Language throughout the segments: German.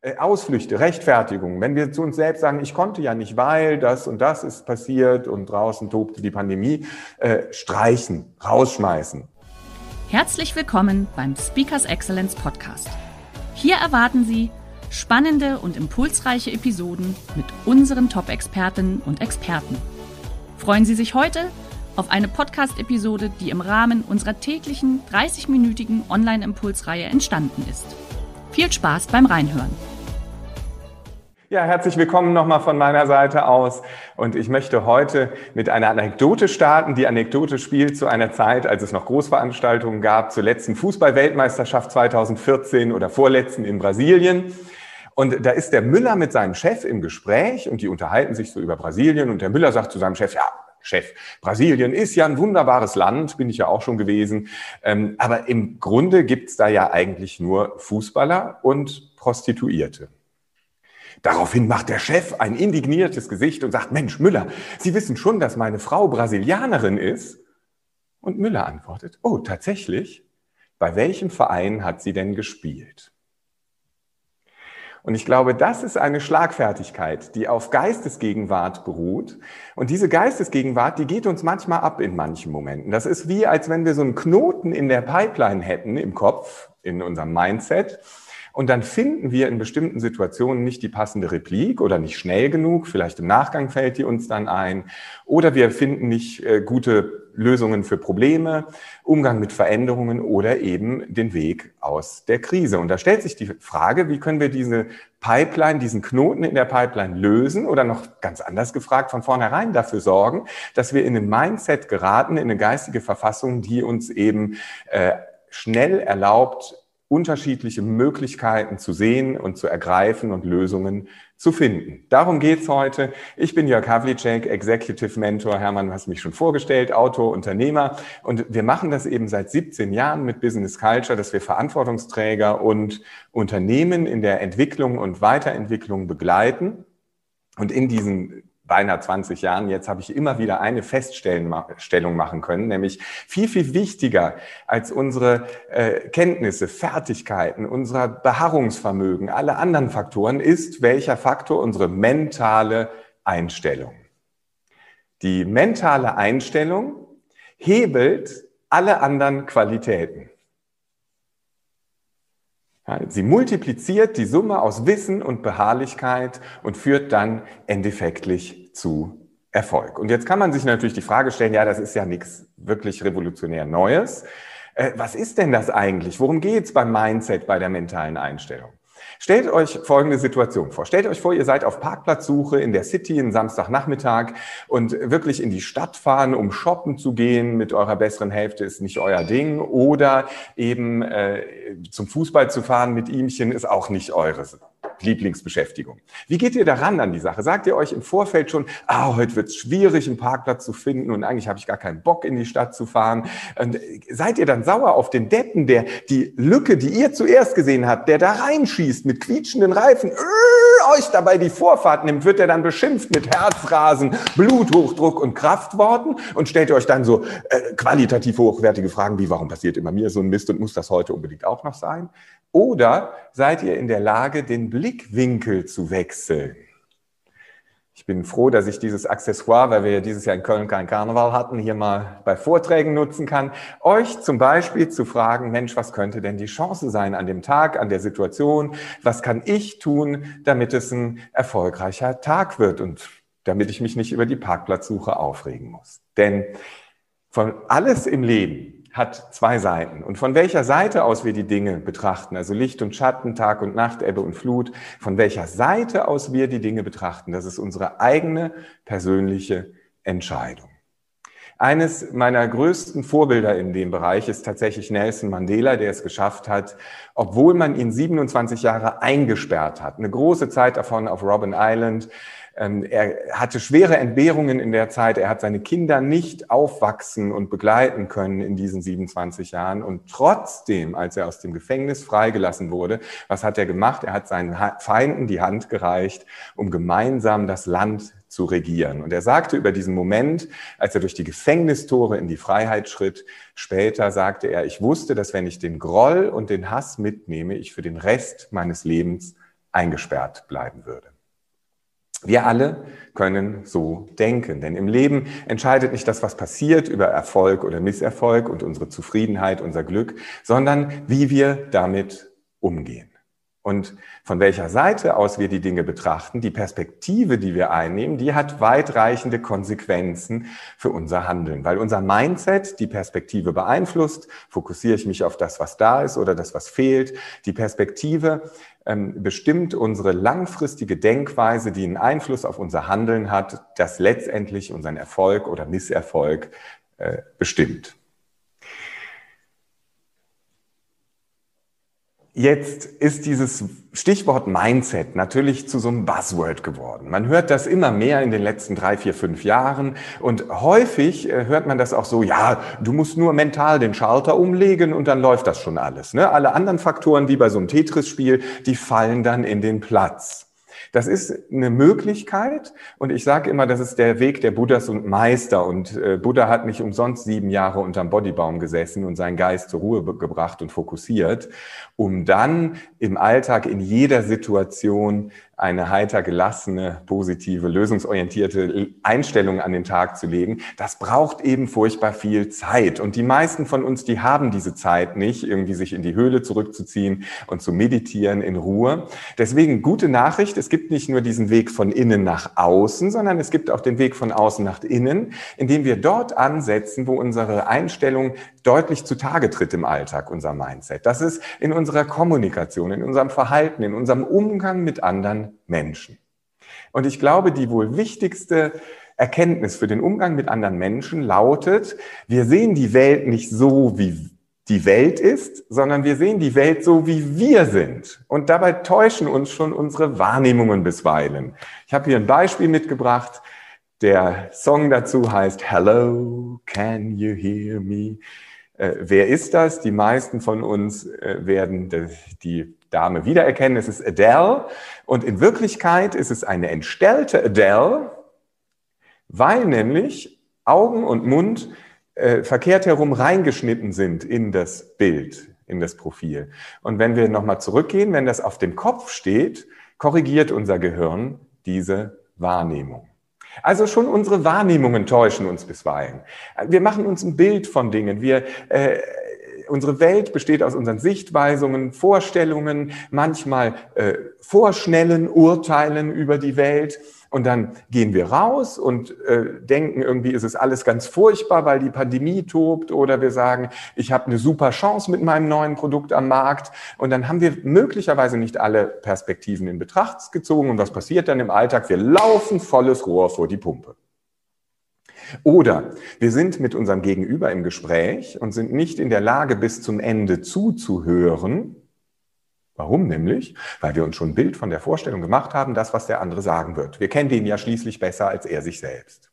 Äh, Ausflüchte, Rechtfertigung. Wenn wir zu uns selbst sagen, ich konnte ja nicht, weil das und das ist passiert und draußen tobte die Pandemie, äh, streichen, rausschmeißen. Herzlich willkommen beim Speakers Excellence Podcast. Hier erwarten Sie spannende und impulsreiche Episoden mit unseren Top-Expertinnen und Experten. Freuen Sie sich heute auf eine Podcast-Episode, die im Rahmen unserer täglichen 30-minütigen Online-Impulsreihe entstanden ist. Viel Spaß beim Reinhören. Ja, herzlich willkommen nochmal von meiner Seite aus. Und ich möchte heute mit einer Anekdote starten. Die Anekdote spielt zu einer Zeit, als es noch Großveranstaltungen gab, zur letzten Fußball-Weltmeisterschaft 2014 oder vorletzten in Brasilien. Und da ist der Müller mit seinem Chef im Gespräch und die unterhalten sich so über Brasilien. Und der Müller sagt zu seinem Chef, ja, Chef. Brasilien ist ja ein wunderbares Land, bin ich ja auch schon gewesen. Ähm, aber im Grunde gibt's da ja eigentlich nur Fußballer und Prostituierte. Daraufhin macht der Chef ein indigniertes Gesicht und sagt, Mensch, Müller, Sie wissen schon, dass meine Frau Brasilianerin ist? Und Müller antwortet, oh, tatsächlich? Bei welchem Verein hat sie denn gespielt? Und ich glaube, das ist eine Schlagfertigkeit, die auf Geistesgegenwart beruht. Und diese Geistesgegenwart, die geht uns manchmal ab in manchen Momenten. Das ist wie, als wenn wir so einen Knoten in der Pipeline hätten im Kopf, in unserem Mindset. Und dann finden wir in bestimmten Situationen nicht die passende Replik oder nicht schnell genug. Vielleicht im Nachgang fällt die uns dann ein. Oder wir finden nicht äh, gute Lösungen für Probleme, Umgang mit Veränderungen oder eben den Weg aus der Krise. Und da stellt sich die Frage, wie können wir diese Pipeline, diesen Knoten in der Pipeline lösen oder noch ganz anders gefragt, von vornherein dafür sorgen, dass wir in ein Mindset geraten, in eine geistige Verfassung, die uns eben äh, schnell erlaubt, unterschiedliche Möglichkeiten zu sehen und zu ergreifen und Lösungen zu finden. Darum geht's heute. Ich bin Jörg Havlicek, Executive Mentor. Hermann, du hast mich schon vorgestellt, Autor, Unternehmer. Und wir machen das eben seit 17 Jahren mit Business Culture, dass wir Verantwortungsträger und Unternehmen in der Entwicklung und Weiterentwicklung begleiten. Und in diesen beinahe 20 Jahren jetzt habe ich immer wieder eine Feststellung machen können, nämlich viel, viel wichtiger als unsere äh, Kenntnisse, Fertigkeiten, unser Beharrungsvermögen, alle anderen Faktoren ist, welcher Faktor unsere mentale Einstellung. Die mentale Einstellung hebelt alle anderen Qualitäten. Sie multipliziert die Summe aus Wissen und Beharrlichkeit und führt dann endeffektlich zu Erfolg. Und jetzt kann man sich natürlich die Frage stellen, ja, das ist ja nichts wirklich revolutionär Neues. Äh, was ist denn das eigentlich? Worum geht's beim Mindset, bei der mentalen Einstellung? Stellt euch folgende Situation vor. Stellt euch vor, ihr seid auf Parkplatzsuche in der City einen Samstagnachmittag und wirklich in die Stadt fahren, um shoppen zu gehen mit eurer besseren Hälfte ist nicht euer Ding oder eben äh, zum Fußball zu fahren mit ihmchen ist auch nicht eures. Lieblingsbeschäftigung. Wie geht ihr daran an die Sache? Sagt ihr euch im Vorfeld schon, ah, heute wird es schwierig, einen Parkplatz zu finden und eigentlich habe ich gar keinen Bock, in die Stadt zu fahren? Und äh, seid ihr dann sauer auf den Deppen, der die Lücke, die ihr zuerst gesehen habt, der da reinschießt mit quietschenden Reifen, äh, euch dabei die Vorfahrt nimmt, wird er dann beschimpft mit Herzrasen, Bluthochdruck und Kraftworten und stellt euch dann so äh, qualitativ hochwertige Fragen wie, warum passiert immer mir so ein Mist und muss das heute unbedingt auch noch sein? Oder seid ihr in der Lage, den Blickwinkel zu wechseln? Bin froh, dass ich dieses Accessoire, weil wir ja dieses Jahr in Köln keinen Karneval hatten, hier mal bei Vorträgen nutzen kann. Euch zum Beispiel zu fragen, Mensch, was könnte denn die Chance sein an dem Tag, an der Situation? Was kann ich tun, damit es ein erfolgreicher Tag wird und damit ich mich nicht über die Parkplatzsuche aufregen muss? Denn von alles im Leben hat zwei Seiten. Und von welcher Seite aus wir die Dinge betrachten, also Licht und Schatten, Tag und Nacht, Ebbe und Flut, von welcher Seite aus wir die Dinge betrachten, das ist unsere eigene persönliche Entscheidung. Eines meiner größten Vorbilder in dem Bereich ist tatsächlich Nelson Mandela, der es geschafft hat, obwohl man ihn 27 Jahre eingesperrt hat, eine große Zeit davon auf Robben Island, er hatte schwere Entbehrungen in der Zeit. Er hat seine Kinder nicht aufwachsen und begleiten können in diesen 27 Jahren. Und trotzdem, als er aus dem Gefängnis freigelassen wurde, was hat er gemacht? Er hat seinen Feinden die Hand gereicht, um gemeinsam das Land zu regieren. Und er sagte über diesen Moment, als er durch die Gefängnistore in die Freiheit schritt, später sagte er, ich wusste, dass wenn ich den Groll und den Hass mitnehme, ich für den Rest meines Lebens eingesperrt bleiben würde. Wir alle können so denken, denn im Leben entscheidet nicht das, was passiert über Erfolg oder Misserfolg und unsere Zufriedenheit, unser Glück, sondern wie wir damit umgehen. Und von welcher Seite aus wir die Dinge betrachten, die Perspektive, die wir einnehmen, die hat weitreichende Konsequenzen für unser Handeln. Weil unser Mindset die Perspektive beeinflusst, fokussiere ich mich auf das, was da ist oder das, was fehlt. Die Perspektive ähm, bestimmt unsere langfristige Denkweise, die einen Einfluss auf unser Handeln hat, das letztendlich unseren Erfolg oder Misserfolg äh, bestimmt. Jetzt ist dieses Stichwort Mindset natürlich zu so einem Buzzword geworden. Man hört das immer mehr in den letzten drei, vier, fünf Jahren und häufig äh, hört man das auch so, ja, du musst nur mental den Schalter umlegen und dann läuft das schon alles. Ne? Alle anderen Faktoren, wie bei so einem Tetris-Spiel, die fallen dann in den Platz. Das ist eine Möglichkeit. Und ich sage immer, das ist der Weg der Buddhas und Meister. Und äh, Buddha hat nicht umsonst sieben Jahre unterm Bodybaum gesessen und seinen Geist zur Ruhe gebracht und fokussiert, um dann im Alltag in jeder Situation eine heiter gelassene, positive, lösungsorientierte Einstellung an den Tag zu legen, das braucht eben furchtbar viel Zeit. Und die meisten von uns, die haben diese Zeit nicht, irgendwie sich in die Höhle zurückzuziehen und zu meditieren in Ruhe. Deswegen gute Nachricht, es gibt nicht nur diesen Weg von innen nach außen, sondern es gibt auch den Weg von außen nach innen, indem wir dort ansetzen, wo unsere Einstellung deutlich zutage tritt im Alltag, unser Mindset. Das ist in unserer Kommunikation, in unserem Verhalten, in unserem Umgang mit anderen Menschen. Und ich glaube, die wohl wichtigste Erkenntnis für den Umgang mit anderen Menschen lautet, wir sehen die Welt nicht so, wie die Welt ist, sondern wir sehen die Welt so, wie wir sind. Und dabei täuschen uns schon unsere Wahrnehmungen bisweilen. Ich habe hier ein Beispiel mitgebracht. Der Song dazu heißt Hello, can you hear me? Äh, wer ist das? Die meisten von uns äh, werden die Dame wiedererkennen. Es ist Adele. Und in Wirklichkeit ist es eine entstellte Adele, weil nämlich Augen und Mund äh, verkehrt herum reingeschnitten sind in das Bild, in das Profil. Und wenn wir nochmal zurückgehen, wenn das auf dem Kopf steht, korrigiert unser Gehirn diese Wahrnehmung. Also schon unsere Wahrnehmungen täuschen uns bisweilen. Wir machen uns ein Bild von Dingen. Wir, äh, unsere Welt besteht aus unseren Sichtweisungen, Vorstellungen, manchmal äh, vorschnellen Urteilen über die Welt. Und dann gehen wir raus und äh, denken, irgendwie ist es alles ganz furchtbar, weil die Pandemie tobt. Oder wir sagen, ich habe eine super Chance mit meinem neuen Produkt am Markt. Und dann haben wir möglicherweise nicht alle Perspektiven in Betracht gezogen. Und was passiert dann im Alltag? Wir laufen volles Rohr vor die Pumpe. Oder wir sind mit unserem Gegenüber im Gespräch und sind nicht in der Lage, bis zum Ende zuzuhören, Warum nämlich? Weil wir uns schon ein Bild von der Vorstellung gemacht haben, das, was der andere sagen wird. Wir kennen den ja schließlich besser als er sich selbst.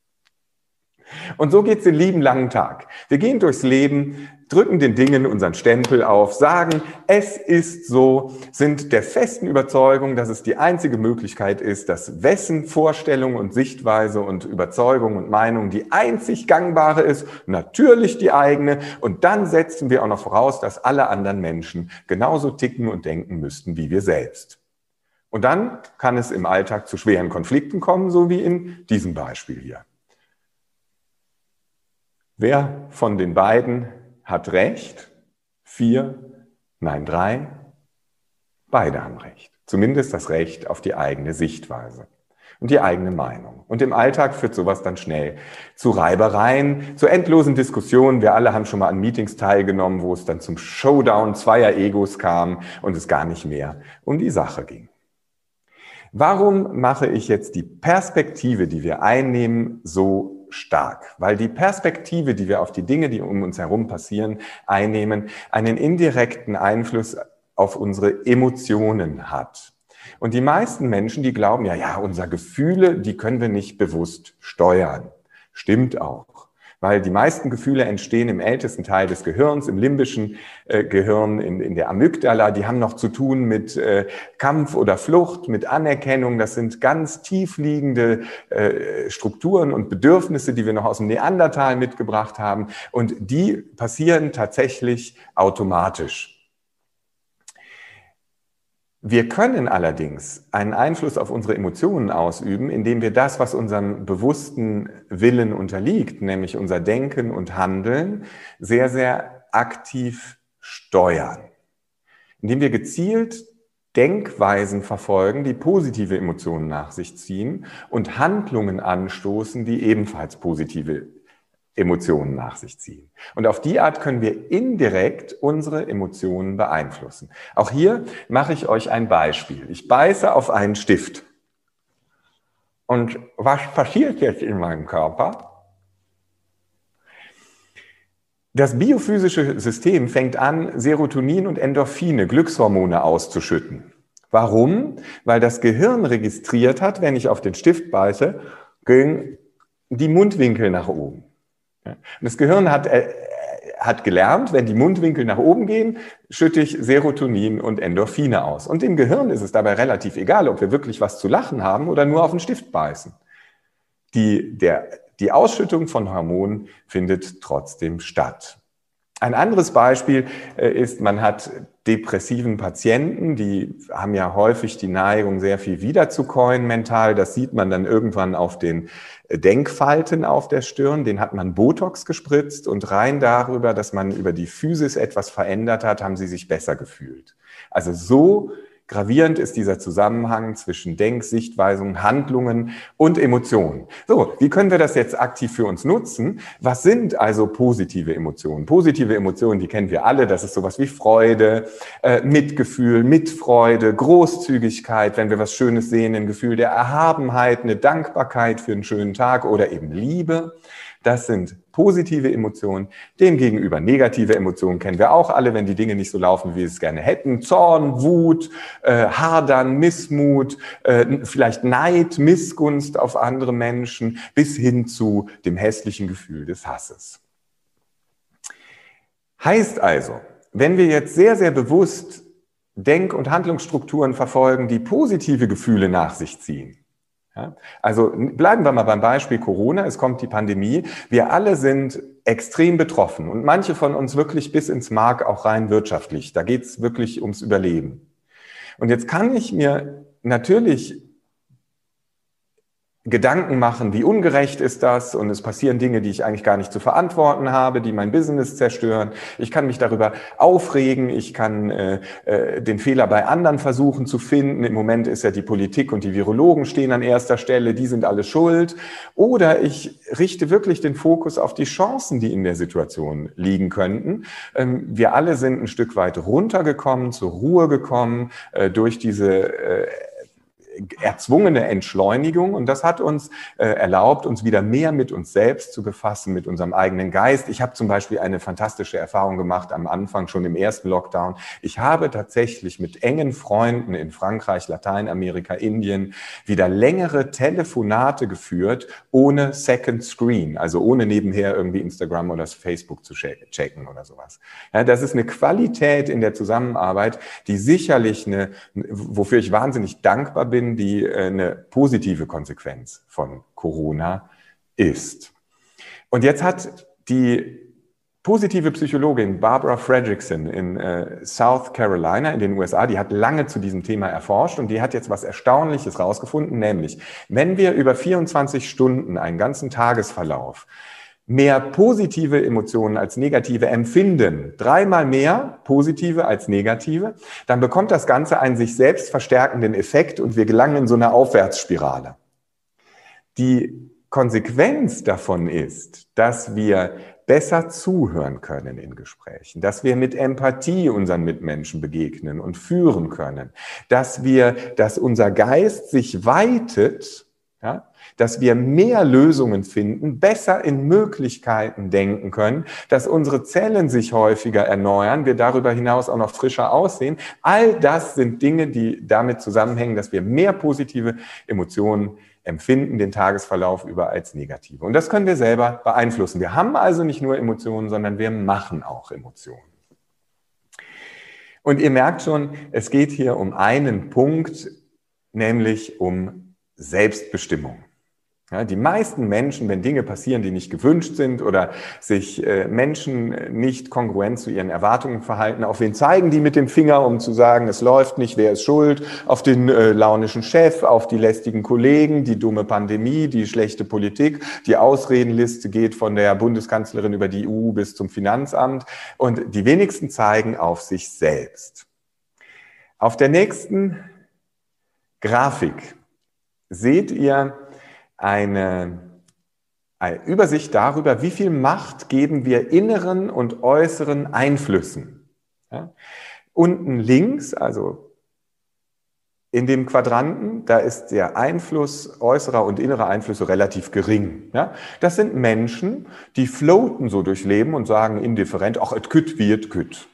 Und so geht's den lieben langen Tag. Wir gehen durchs Leben, drücken den Dingen unseren Stempel auf, sagen, es ist so, sind der festen Überzeugung, dass es die einzige Möglichkeit ist, dass wessen Vorstellung und Sichtweise und Überzeugung und Meinung die einzig gangbare ist, natürlich die eigene. Und dann setzen wir auch noch voraus, dass alle anderen Menschen genauso ticken und denken müssten wie wir selbst. Und dann kann es im Alltag zu schweren Konflikten kommen, so wie in diesem Beispiel hier. Wer von den beiden hat recht? Vier, nein, drei. Beide haben recht. Zumindest das Recht auf die eigene Sichtweise und die eigene Meinung. Und im Alltag führt sowas dann schnell zu Reibereien, zu endlosen Diskussionen. Wir alle haben schon mal an Meetings teilgenommen, wo es dann zum Showdown zweier Egos kam und es gar nicht mehr um die Sache ging. Warum mache ich jetzt die Perspektive, die wir einnehmen, so stark, weil die Perspektive, die wir auf die Dinge, die um uns herum passieren, einnehmen, einen indirekten Einfluss auf unsere Emotionen hat. Und die meisten Menschen, die glauben, ja, ja, unsere Gefühle, die können wir nicht bewusst steuern. Stimmt auch weil die meisten Gefühle entstehen im ältesten Teil des Gehirns, im limbischen äh, Gehirn, in, in der Amygdala. Die haben noch zu tun mit äh, Kampf oder Flucht, mit Anerkennung. Das sind ganz tiefliegende äh, Strukturen und Bedürfnisse, die wir noch aus dem Neandertal mitgebracht haben. Und die passieren tatsächlich automatisch. Wir können allerdings einen Einfluss auf unsere Emotionen ausüben, indem wir das, was unserem bewussten Willen unterliegt, nämlich unser Denken und Handeln, sehr, sehr aktiv steuern. Indem wir gezielt Denkweisen verfolgen, die positive Emotionen nach sich ziehen und Handlungen anstoßen, die ebenfalls positive Emotionen nach sich ziehen. Und auf die Art können wir indirekt unsere Emotionen beeinflussen. Auch hier mache ich euch ein Beispiel. Ich beiße auf einen Stift. Und was passiert jetzt in meinem Körper? Das biophysische System fängt an, Serotonin und Endorphine, Glückshormone auszuschütten. Warum? Weil das Gehirn registriert hat, wenn ich auf den Stift beiße, gehen die Mundwinkel nach oben. Und das Gehirn hat, äh, hat gelernt, wenn die Mundwinkel nach oben gehen, schütte ich Serotonin und Endorphine aus. Und dem Gehirn ist es dabei relativ egal, ob wir wirklich was zu lachen haben oder nur auf den Stift beißen. Die, der, die Ausschüttung von Hormonen findet trotzdem statt. Ein anderes Beispiel äh, ist, man hat depressiven Patienten, die haben ja häufig die Neigung, sehr viel wiederzukäuen mental. Das sieht man dann irgendwann auf den äh, Denkfalten auf der Stirn. Den hat man Botox gespritzt und rein darüber, dass man über die Physis etwas verändert hat, haben sie sich besser gefühlt. Also so Gravierend ist dieser Zusammenhang zwischen Denk-, Sichtweisungen, Handlungen und Emotionen. So, wie können wir das jetzt aktiv für uns nutzen? Was sind also positive Emotionen? Positive Emotionen, die kennen wir alle. Das ist sowas wie Freude, äh, Mitgefühl, Mitfreude, Großzügigkeit, wenn wir was Schönes sehen, ein Gefühl der Erhabenheit, eine Dankbarkeit für einen schönen Tag oder eben Liebe. Das sind positive Emotionen. Demgegenüber negative Emotionen kennen wir auch alle, wenn die Dinge nicht so laufen, wie wir es gerne hätten. Zorn, Wut, äh, Hadern, Missmut, äh, vielleicht Neid, Missgunst auf andere Menschen, bis hin zu dem hässlichen Gefühl des Hasses. Heißt also, wenn wir jetzt sehr, sehr bewusst Denk- und Handlungsstrukturen verfolgen, die positive Gefühle nach sich ziehen, ja? Also bleiben wir mal beim Beispiel Corona. Es kommt die Pandemie. Wir alle sind extrem betroffen und manche von uns wirklich bis ins Mark auch rein wirtschaftlich. Da geht es wirklich ums Überleben. Und jetzt kann ich mir natürlich Gedanken machen, wie ungerecht ist das und es passieren Dinge, die ich eigentlich gar nicht zu verantworten habe, die mein Business zerstören. Ich kann mich darüber aufregen, ich kann äh, äh, den Fehler bei anderen versuchen zu finden. Im Moment ist ja die Politik und die Virologen stehen an erster Stelle, die sind alle schuld. Oder ich richte wirklich den Fokus auf die Chancen, die in der Situation liegen könnten. Ähm, wir alle sind ein Stück weit runtergekommen, zur Ruhe gekommen äh, durch diese äh, erzwungene Entschleunigung und das hat uns äh, erlaubt, uns wieder mehr mit uns selbst zu befassen, mit unserem eigenen Geist. Ich habe zum Beispiel eine fantastische Erfahrung gemacht am Anfang, schon im ersten Lockdown. Ich habe tatsächlich mit engen Freunden in Frankreich, Lateinamerika, Indien wieder längere Telefonate geführt, ohne Second Screen, also ohne nebenher irgendwie Instagram oder Facebook zu checken oder sowas. Ja, das ist eine Qualität in der Zusammenarbeit, die sicherlich eine, wofür ich wahnsinnig dankbar bin, Folgen, die äh, eine positive Konsequenz von Corona ist. Und jetzt hat die positive Psychologin Barbara Fredrickson in äh, South Carolina in den USA, die hat lange zu diesem Thema erforscht und die hat jetzt was Erstaunliches rausgefunden, nämlich wenn wir über 24 Stunden einen ganzen Tagesverlauf mehr positive Emotionen als negative empfinden, dreimal mehr positive als negative, dann bekommt das Ganze einen sich selbst verstärkenden Effekt und wir gelangen in so eine Aufwärtsspirale. Die Konsequenz davon ist, dass wir besser zuhören können in Gesprächen, dass wir mit Empathie unseren Mitmenschen begegnen und führen können, dass wir, dass unser Geist sich weitet Ja? Dass wir mehr Lösungen finden, besser in Möglichkeiten denken können, dass unsere Zellen sich häufiger erneuern, wir darüber hinaus auch noch frischer aussehen. All das sind Dinge, die damit zusammenhängen, dass wir mehr positive Emotionen empfinden, den Tagesverlauf über als negative. Und das können wir selber beeinflussen. Wir haben also nicht nur Emotionen, sondern wir machen auch Emotionen. Und ihr merkt schon, es geht hier um einen Punkt, nämlich um Selbstbestimmung. Ja, die meisten Menschen, wenn Dinge passieren, die nicht gewünscht sind oder sich äh, Menschen nicht kongruent zu ihren Erwartungen verhalten, auf wen zeigen die mit dem Finger, um zu sagen, es läuft nicht, wer ist schuld? Auf den äh, launischen Chef, auf die lästigen Kollegen, die dumme Pandemie, die schlechte Politik. Die Ausredenliste geht von der Bundeskanzlerin über die EU bis zum Finanzamt. Und die wenigsten zeigen auf sich selbst. Auf der nächsten Grafik seht ihr eine, eine Übersicht darüber, wie viel Macht geben wir inneren und äußeren Einflüssen. Ja? Unten links, also in dem Quadranten, da ist der Einfluss äußerer und innerer Einflüsse relativ gering. Ja? Das sind Menschen, die floaten so durchs Leben und sagen indifferent, ach, et kütt wie et kütt.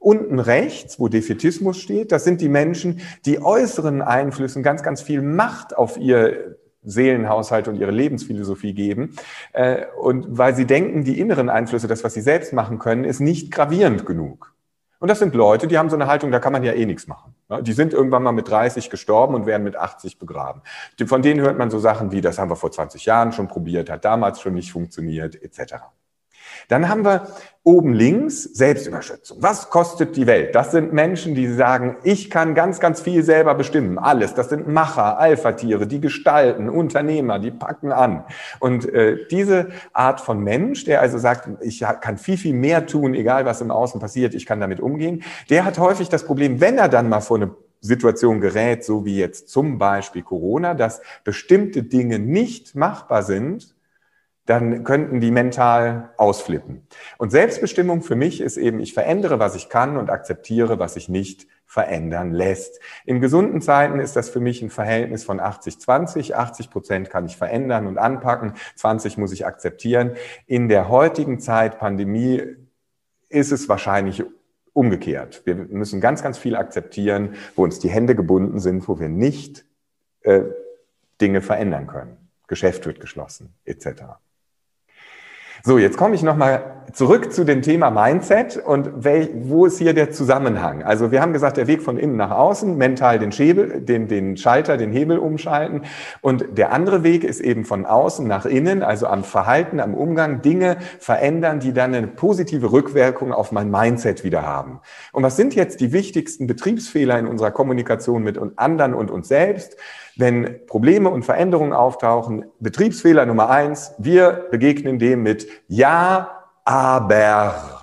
Unten rechts, wo Defetismus steht, das sind die Menschen, die äußeren Einflüssen ganz, ganz viel Macht auf ihr Seelenhaushalt und ihre Lebensphilosophie geben. Äh, und weil sie denken, die inneren Einflüsse, das, was sie selbst machen können, ist nicht gravierend genug. Und das sind Leute, die haben so eine Haltung, da kann man ja eh nichts machen. Die sind irgendwann mal mit 30 gestorben und werden mit 80 begraben. Von denen hört man so Sachen wie, das haben wir vor 20 Jahren schon probiert, hat damals schon nicht funktioniert, etc. Dann haben wir oben links Selbstüberschätzung. Was kostet die Welt? Das sind Menschen, die sagen, ich kann ganz, ganz viel selber bestimmen. Alles. Das sind Macher, Alpha-Tiere, die gestalten, Unternehmer, die packen an. Und äh, diese Art von Mensch, der also sagt, ich kann viel, viel mehr tun, egal was im Außen passiert, ich kann damit umgehen, der hat häufig das Problem, wenn er dann mal vor eine Situation gerät, so wie jetzt zum Beispiel Corona, dass bestimmte Dinge nicht machbar sind, dann könnten die mental ausflippen. Und Selbstbestimmung für mich ist eben, ich verändere, was ich kann und akzeptiere, was sich nicht verändern lässt. In gesunden Zeiten ist das für mich ein Verhältnis von 80-20. 80 Prozent kann ich verändern und anpacken, 20 muss ich akzeptieren. In der heutigen Zeit Pandemie ist es wahrscheinlich umgekehrt. Wir müssen ganz, ganz viel akzeptieren, wo uns die Hände gebunden sind, wo wir nicht äh, Dinge verändern können. Geschäft wird geschlossen, etc. So, jetzt komme ich nochmal zurück zu dem Thema Mindset und wel, wo ist hier der Zusammenhang? Also wir haben gesagt, der Weg von innen nach außen, mental den, Schäbel, den, den Schalter, den Hebel umschalten. Und der andere Weg ist eben von außen nach innen, also am Verhalten, am Umgang, Dinge verändern, die dann eine positive Rückwirkung auf mein Mindset wieder haben. Und was sind jetzt die wichtigsten Betriebsfehler in unserer Kommunikation mit anderen und uns selbst? Wenn Probleme und Veränderungen auftauchen, Betriebsfehler Nummer eins, wir begegnen dem mit Ja, aber.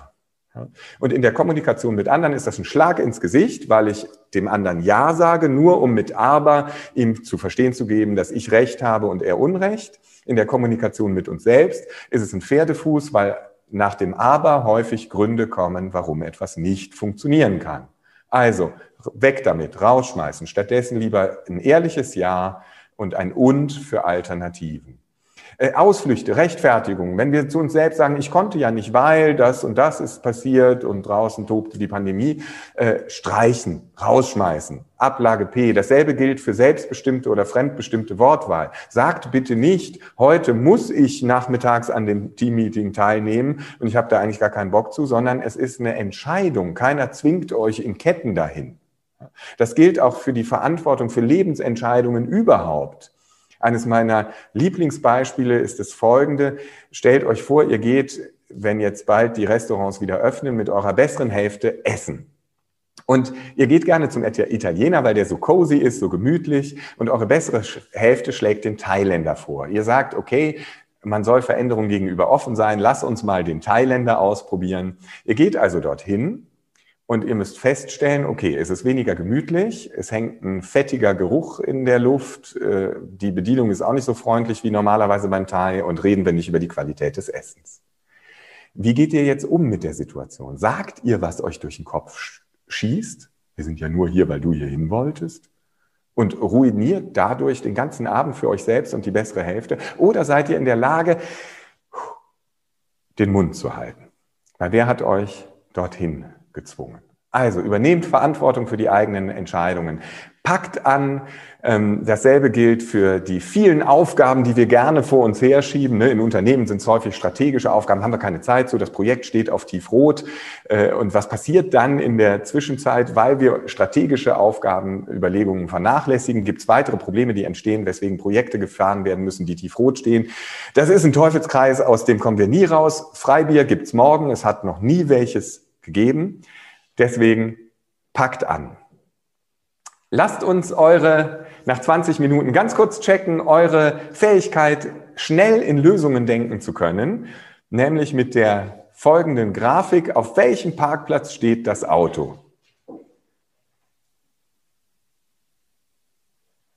Und in der Kommunikation mit anderen ist das ein Schlag ins Gesicht, weil ich dem anderen Ja sage, nur um mit Aber ihm zu verstehen zu geben, dass ich Recht habe und er Unrecht. In der Kommunikation mit uns selbst ist es ein Pferdefuß, weil nach dem Aber häufig Gründe kommen, warum etwas nicht funktionieren kann. Also weg damit, rausschmeißen. Stattdessen lieber ein ehrliches Ja und ein Und für Alternativen. Äh, Ausflüchte, Rechtfertigungen. Wenn wir zu uns selbst sagen, ich konnte ja nicht, weil das und das ist passiert und draußen tobte die Pandemie, äh, streichen, rausschmeißen. Ablage P. Dasselbe gilt für selbstbestimmte oder fremdbestimmte Wortwahl. Sagt bitte nicht, heute muss ich nachmittags an dem Teammeeting teilnehmen und ich habe da eigentlich gar keinen Bock zu, sondern es ist eine Entscheidung. Keiner zwingt euch in Ketten dahin. Das gilt auch für die Verantwortung für Lebensentscheidungen überhaupt. Eines meiner Lieblingsbeispiele ist das folgende. Stellt euch vor, ihr geht, wenn jetzt bald die Restaurants wieder öffnen, mit eurer besseren Hälfte essen. Und ihr geht gerne zum Italiener, weil der so cozy ist, so gemütlich. Und eure bessere Hälfte schlägt den Thailänder vor. Ihr sagt, okay, man soll Veränderungen gegenüber offen sein. Lass uns mal den Thailänder ausprobieren. Ihr geht also dorthin und ihr müsst feststellen, okay, es ist weniger gemütlich, es hängt ein fettiger Geruch in der Luft, äh, die Bedienung ist auch nicht so freundlich wie normalerweise beim Thai und reden wir nicht über die Qualität des Essens. Wie geht ihr jetzt um mit der Situation? Sagt ihr, was euch durch den Kopf schießt? Wir sind ja nur hier, weil du hier hin wolltest. und ruiniert dadurch den ganzen Abend für euch selbst und die bessere Hälfte? Oder seid ihr in der Lage, den Mund zu halten? Weil wer hat euch dorthin gezwungen? Also übernehmt Verantwortung für die eigenen Entscheidungen packt an. Ähm, dasselbe gilt für die vielen Aufgaben, die wir gerne vor uns herschieben. Ne? In Unternehmen sind es häufig strategische Aufgaben, haben wir keine Zeit zu. Das Projekt steht auf tiefrot. Äh, und was passiert dann in der Zwischenzeit, weil wir strategische Aufgaben, Überlegungen vernachlässigen, gibt es weitere Probleme, die entstehen, weswegen Projekte gefahren werden müssen, die tiefrot stehen. Das ist ein Teufelskreis, aus dem kommen wir nie raus. Freibier gibt's morgen. Es hat noch nie welches gegeben. Deswegen packt an. Lasst uns eure, nach 20 Minuten ganz kurz checken, eure Fähigkeit, schnell in Lösungen denken zu können, nämlich mit der folgenden Grafik. Auf welchem Parkplatz steht das Auto?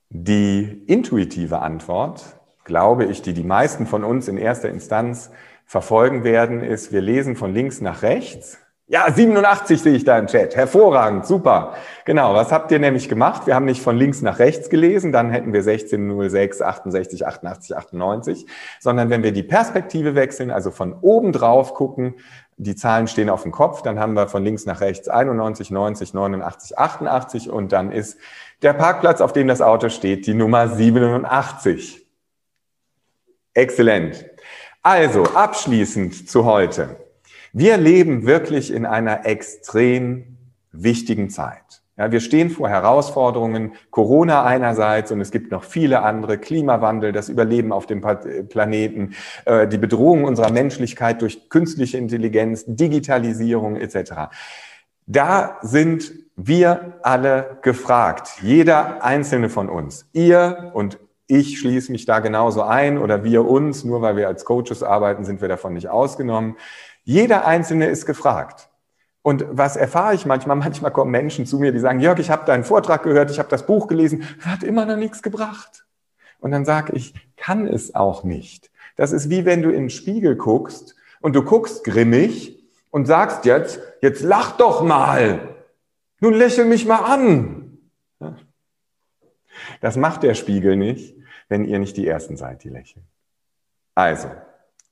Die intuitive Antwort, glaube ich, die die meisten von uns in erster Instanz verfolgen werden, ist, wir lesen von links nach rechts ja, 87 sehe ich da im Chat. Hervorragend, super. Genau, was habt ihr nämlich gemacht? Wir haben nicht von links nach rechts gelesen, dann hätten wir 1606, 68, 88, 98, sondern wenn wir die Perspektive wechseln, also von oben drauf gucken, die Zahlen stehen auf dem Kopf, dann haben wir von links nach rechts 91, 90, 89, 88 und dann ist der Parkplatz, auf dem das Auto steht, die Nummer 87. Exzellent. Also, abschließend zu heute. Wir leben wirklich in einer extrem wichtigen Zeit. Ja, wir stehen vor Herausforderungen, Corona einerseits und es gibt noch viele andere, Klimawandel, das Überleben auf dem Planeten, äh, die Bedrohung unserer Menschlichkeit durch künstliche Intelligenz, Digitalisierung etc. Da sind wir alle gefragt, jeder einzelne von uns. Ihr und ich schließe mich da genauso ein oder wir uns, nur weil wir als Coaches arbeiten, sind wir davon nicht ausgenommen. Jeder Einzelne ist gefragt. Und was erfahre ich manchmal? Manchmal kommen Menschen zu mir, die sagen, Jörg, ich habe deinen Vortrag gehört, ich habe das Buch gelesen, hat immer noch nichts gebracht. Und dann sage ich, kann es auch nicht. Das ist wie wenn du in den Spiegel guckst und du guckst grimmig und sagst jetzt, jetzt lach doch mal. Nun lächel mich mal an. Das macht der Spiegel nicht, wenn ihr nicht die Ersten seid, die lächeln. Also,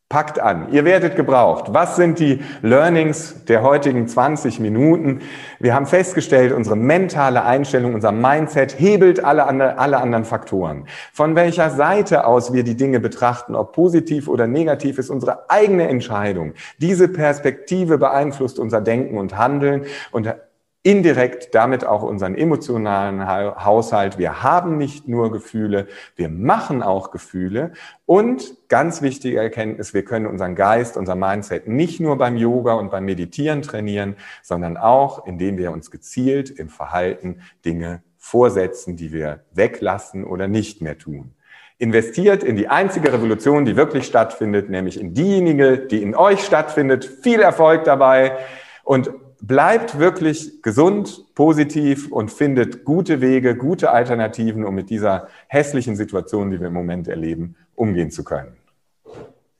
Packt an. Ihr werdet gebraucht. Was sind die Learnings der heutigen 20 Minuten? Wir haben festgestellt, unsere mentale Einstellung, unser Mindset hebelt alle, alle anderen Faktoren. Von welcher Seite aus wir die Dinge betrachten, ob positiv oder negativ, ist unsere eigene Entscheidung. Diese Perspektive beeinflusst unser Denken und Handeln und indirekt damit auch unseren emotionalen Haushalt. Wir haben nicht nur Gefühle, wir machen auch Gefühle. Und ganz wichtige Erkenntnis, wir können unseren Geist, unser Mindset nicht nur beim Yoga und beim Meditieren trainieren, sondern auch, indem wir uns gezielt im Verhalten Dinge vorsetzen, die wir weglassen oder nicht mehr tun. Investiert in die einzige Revolution, die wirklich stattfindet, nämlich in diejenige, die in euch stattfindet. Viel Erfolg dabei und bleibt wirklich gesund, positiv und findet gute Wege, gute Alternativen, um mit dieser hässlichen Situation, die wir im Moment erleben, umgehen zu können.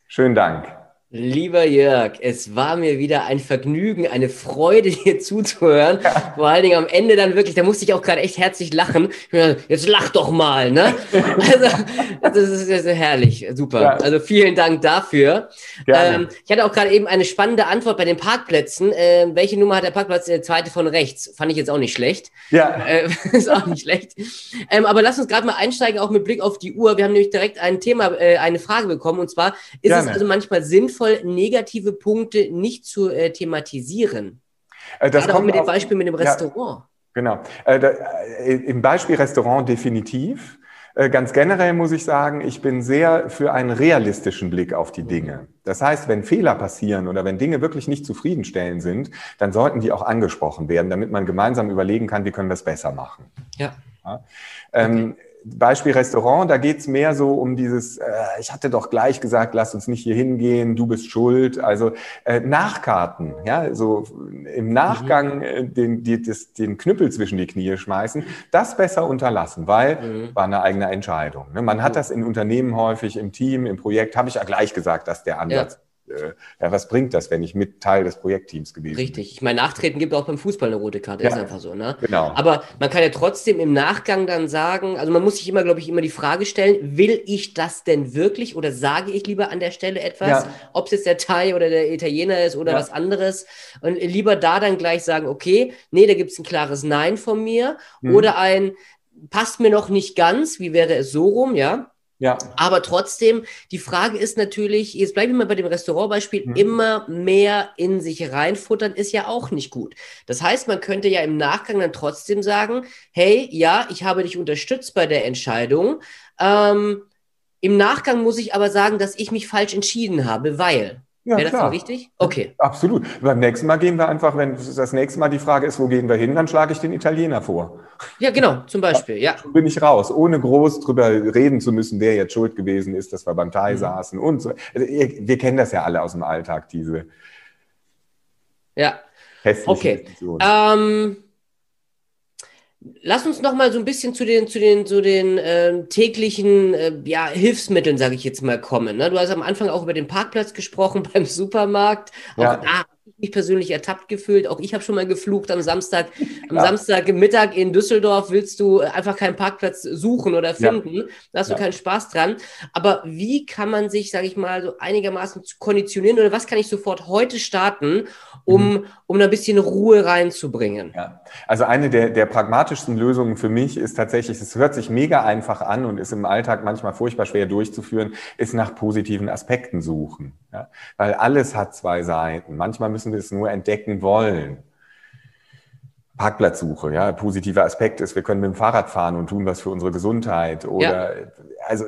Schönen Dank. Lieber Jörg, es war mir wieder ein Vergnügen, eine Freude, dir zuzuhören. Ja. Vor allen Dingen am Ende dann wirklich, da musste ich auch gerade echt herzlich lachen. Jetzt lach doch mal, ne? Also, das ist, das ist herrlich, super. Ja. Also vielen Dank dafür. Ähm, ich hatte auch gerade eben eine spannende Antwort bei den Parkplätzen. Ähm, welche Nummer hat der Parkplatz? Der zweite von rechts. Fand ich jetzt auch nicht schlecht. Ja. Äh, ist auch nicht schlecht. Ähm, aber lass uns gerade mal einsteigen, auch mit Blick auf die Uhr. Wir haben nämlich direkt ein Thema, äh, eine Frage bekommen. Und zwar, ist Gerne. es also manchmal sinnvoll, sinnvoll, negative Punkte nicht zu äh, thematisieren. Äh, das Gerade kommt auch mit dem Beispiel mit dem Restaurant. Ja, genau. Äh, da, äh, Im Beispiel Restaurant definitiv. Äh, ganz generell muss ich sagen, ich bin sehr für einen realistischen Blick auf die Dinge. Das heißt, wenn Fehler passieren oder wenn Dinge wirklich nicht zufriedenstellend sind, dann sollten die auch angesprochen werden, damit man gemeinsam überlegen kann, wie können wir es besser machen. Ja. ja. Ähm, okay. Beispiel Restaurant, da geht's mehr so um dieses, äh, ich hatte doch gleich gesagt, lass uns nicht hier hingehen, du bist schuld. Also äh, Nachkarten, ja, so im Nachgang mhm. äh, den, die, das, den Knüppel zwischen die Knie schmeißen, das besser unterlassen, weil mhm. war eine eigene Entscheidung. Ne? Man hat das in Unternehmen häufig, im Team, im Projekt, habe ich ja gleich gesagt, dass der Ansatz. Ja ja, was bringt das, wenn ich mit Teil des Projektteams gewesen Richtig. bin? Richtig. Ich meine, Nachtreten gibt auch beim Fußball eine rote Karte, ja. ist einfach so, ne? Genau. Aber man kann ja trotzdem im Nachgang dann sagen, also man muss sich immer, glaube ich, immer die Frage stellen, will ich das denn wirklich oder sage ich lieber an der Stelle etwas, ja. ob es jetzt der Thai oder der Italiener ist oder ja. was anderes und lieber da dann gleich sagen, okay, nee, da gibt es ein klares Nein von mir mhm. oder ein passt mir noch nicht ganz, wie wäre es so rum, ja? Ja. Aber trotzdem, die Frage ist natürlich, jetzt bleibe ich mal bei dem Restaurantbeispiel, mhm. immer mehr in sich reinfuttern ist ja auch nicht gut. Das heißt, man könnte ja im Nachgang dann trotzdem sagen, hey, ja, ich habe dich unterstützt bei der Entscheidung. Ähm, Im Nachgang muss ich aber sagen, dass ich mich falsch entschieden habe, weil. Ja, Wäre das so richtig? Okay. Absolut. Beim nächsten Mal gehen wir einfach, wenn das nächste Mal die Frage ist, wo gehen wir hin, dann schlage ich den Italiener vor. Ja, genau, zum Beispiel, ja. Schon bin ich raus, ohne groß drüber reden zu müssen, wer jetzt schuld gewesen ist, dass wir beim Thai mhm. saßen und so. Also, wir kennen das ja alle aus dem Alltag, diese ja. okay. Ähm, Lass uns noch mal so ein bisschen zu den zu den zu den äh, täglichen äh, ja, Hilfsmitteln, sage ich jetzt mal, kommen. Ne? Du hast am Anfang auch über den Parkplatz gesprochen beim Supermarkt. Auch ja. da mich persönlich ertappt gefühlt. Auch ich habe schon mal geflucht am Samstag. Am ja. Samstagmittag in Düsseldorf willst du einfach keinen Parkplatz suchen oder finden. Ja. Da hast du ja. keinen Spaß dran. Aber wie kann man sich, sage ich mal, so einigermaßen konditionieren oder was kann ich sofort heute starten, um, mhm. um ein bisschen Ruhe reinzubringen? Ja. Also eine der, der pragmatischsten Lösungen für mich ist tatsächlich, es hört sich mega einfach an und ist im Alltag manchmal furchtbar schwer durchzuführen, ist nach positiven Aspekten suchen. Ja? Weil alles hat zwei Seiten. Manchmal müssen wir es nur entdecken wollen. Parkplatzsuche, ja, positiver Aspekt ist, wir können mit dem Fahrrad fahren und tun was für unsere Gesundheit. Oder ja. also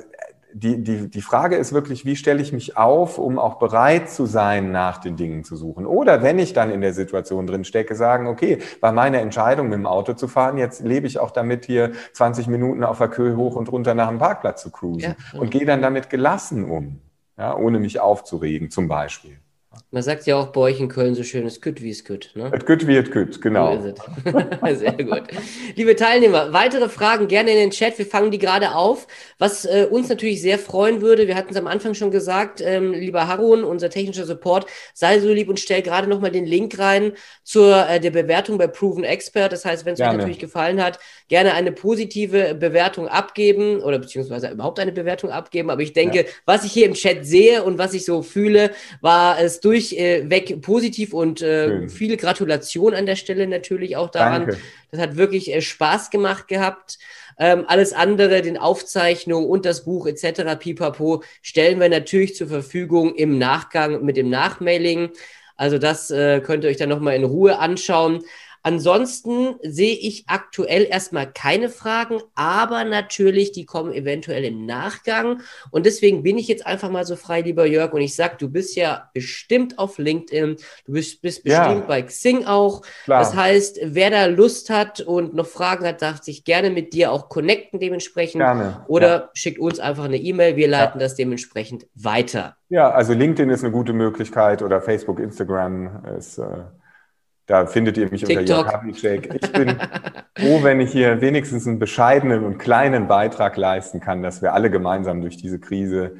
die, die, die Frage ist wirklich, wie stelle ich mich auf, um auch bereit zu sein, nach den Dingen zu suchen? Oder wenn ich dann in der Situation drin stecke, sagen, okay, bei meiner Entscheidung, mit dem Auto zu fahren, jetzt lebe ich auch damit, hier 20 Minuten auf der Köhe hoch und runter nach dem Parkplatz zu cruisen ja. und gehe dann damit gelassen um, ja, ohne mich aufzuregen, zum Beispiel. Man sagt ja auch bei euch in Köln so schön, es kütt wie es kütt. Ne? Es kütt wie es kütt, genau. Sehr gut. Liebe Teilnehmer, weitere Fragen gerne in den Chat. Wir fangen die gerade auf. Was äh, uns natürlich sehr freuen würde, wir hatten es am Anfang schon gesagt, ähm, lieber Harun, unser technischer Support, sei so lieb und stell gerade nochmal den Link rein zur äh, der Bewertung bei Proven Expert. Das heißt, wenn es euch natürlich gefallen hat, gerne eine positive Bewertung abgeben oder beziehungsweise überhaupt eine Bewertung abgeben. Aber ich denke, ja. was ich hier im Chat sehe und was ich so fühle, war es durchweg äh, positiv und äh, viele Gratulation an der Stelle natürlich auch daran. Danke. Das hat wirklich äh, Spaß gemacht gehabt. Ähm, alles andere, den Aufzeichnungen und das Buch etc. pipapo, stellen wir natürlich zur Verfügung im Nachgang mit dem Nachmailing. Also das äh, könnt ihr euch dann nochmal in Ruhe anschauen. Ansonsten sehe ich aktuell erstmal keine Fragen, aber natürlich, die kommen eventuell im Nachgang. Und deswegen bin ich jetzt einfach mal so frei, lieber Jörg, und ich sag, du bist ja bestimmt auf LinkedIn, du bist, bist bestimmt ja. bei Xing auch. Klar. Das heißt, wer da Lust hat und noch Fragen hat, darf sich gerne mit dir auch connecten dementsprechend. Gerne. Oder ja. schickt uns einfach eine E-Mail, wir leiten ja. das dementsprechend weiter. Ja, also LinkedIn ist eine gute Möglichkeit oder Facebook, Instagram ist. Äh da findet ihr mich TikTok. unter Jörg Ich bin froh, wenn ich hier wenigstens einen bescheidenen und kleinen Beitrag leisten kann, dass wir alle gemeinsam durch diese Krise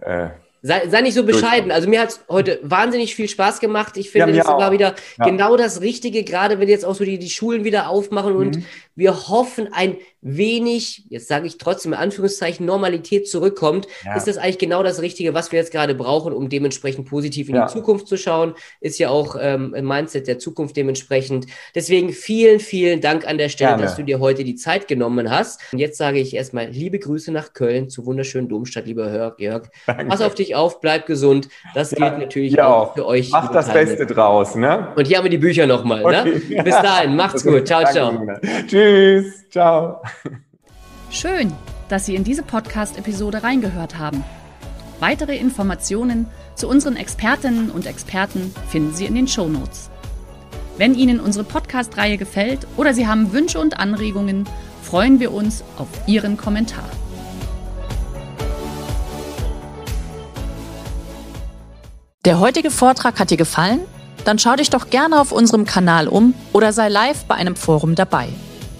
äh, Sei, sei nicht so bescheiden. Also mir hat es heute wahnsinnig viel Spaß gemacht. Ich finde, ja, das war wieder ja. genau das Richtige, gerade wenn jetzt auch so die, die Schulen wieder aufmachen und mhm. Wir hoffen ein wenig, jetzt sage ich trotzdem in Anführungszeichen, Normalität zurückkommt, ja. ist das eigentlich genau das Richtige, was wir jetzt gerade brauchen, um dementsprechend positiv in ja. die Zukunft zu schauen. Ist ja auch ähm, im Mindset der Zukunft dementsprechend. Deswegen vielen, vielen Dank an der Stelle, Gerne. dass du dir heute die Zeit genommen hast. Und jetzt sage ich erstmal liebe Grüße nach Köln, zur wunderschönen Domstadt, lieber Jörg. Jörg. Pass auf dich auf, bleib gesund. Das ja, gilt natürlich auch, auch für euch. Macht das Beste draus, ne? Und hier haben wir die Bücher nochmal, ne? okay. ne? Bis dahin, macht's gut. Ciao, ciao. Tschüss. Ciao. Schön, dass Sie in diese Podcast-Episode reingehört haben. Weitere Informationen zu unseren Expertinnen und Experten finden Sie in den Show Notes. Wenn Ihnen unsere Podcast-Reihe gefällt oder Sie haben Wünsche und Anregungen, freuen wir uns auf Ihren Kommentar. Der heutige Vortrag hat dir gefallen? Dann schau dich doch gerne auf unserem Kanal um oder sei live bei einem Forum dabei.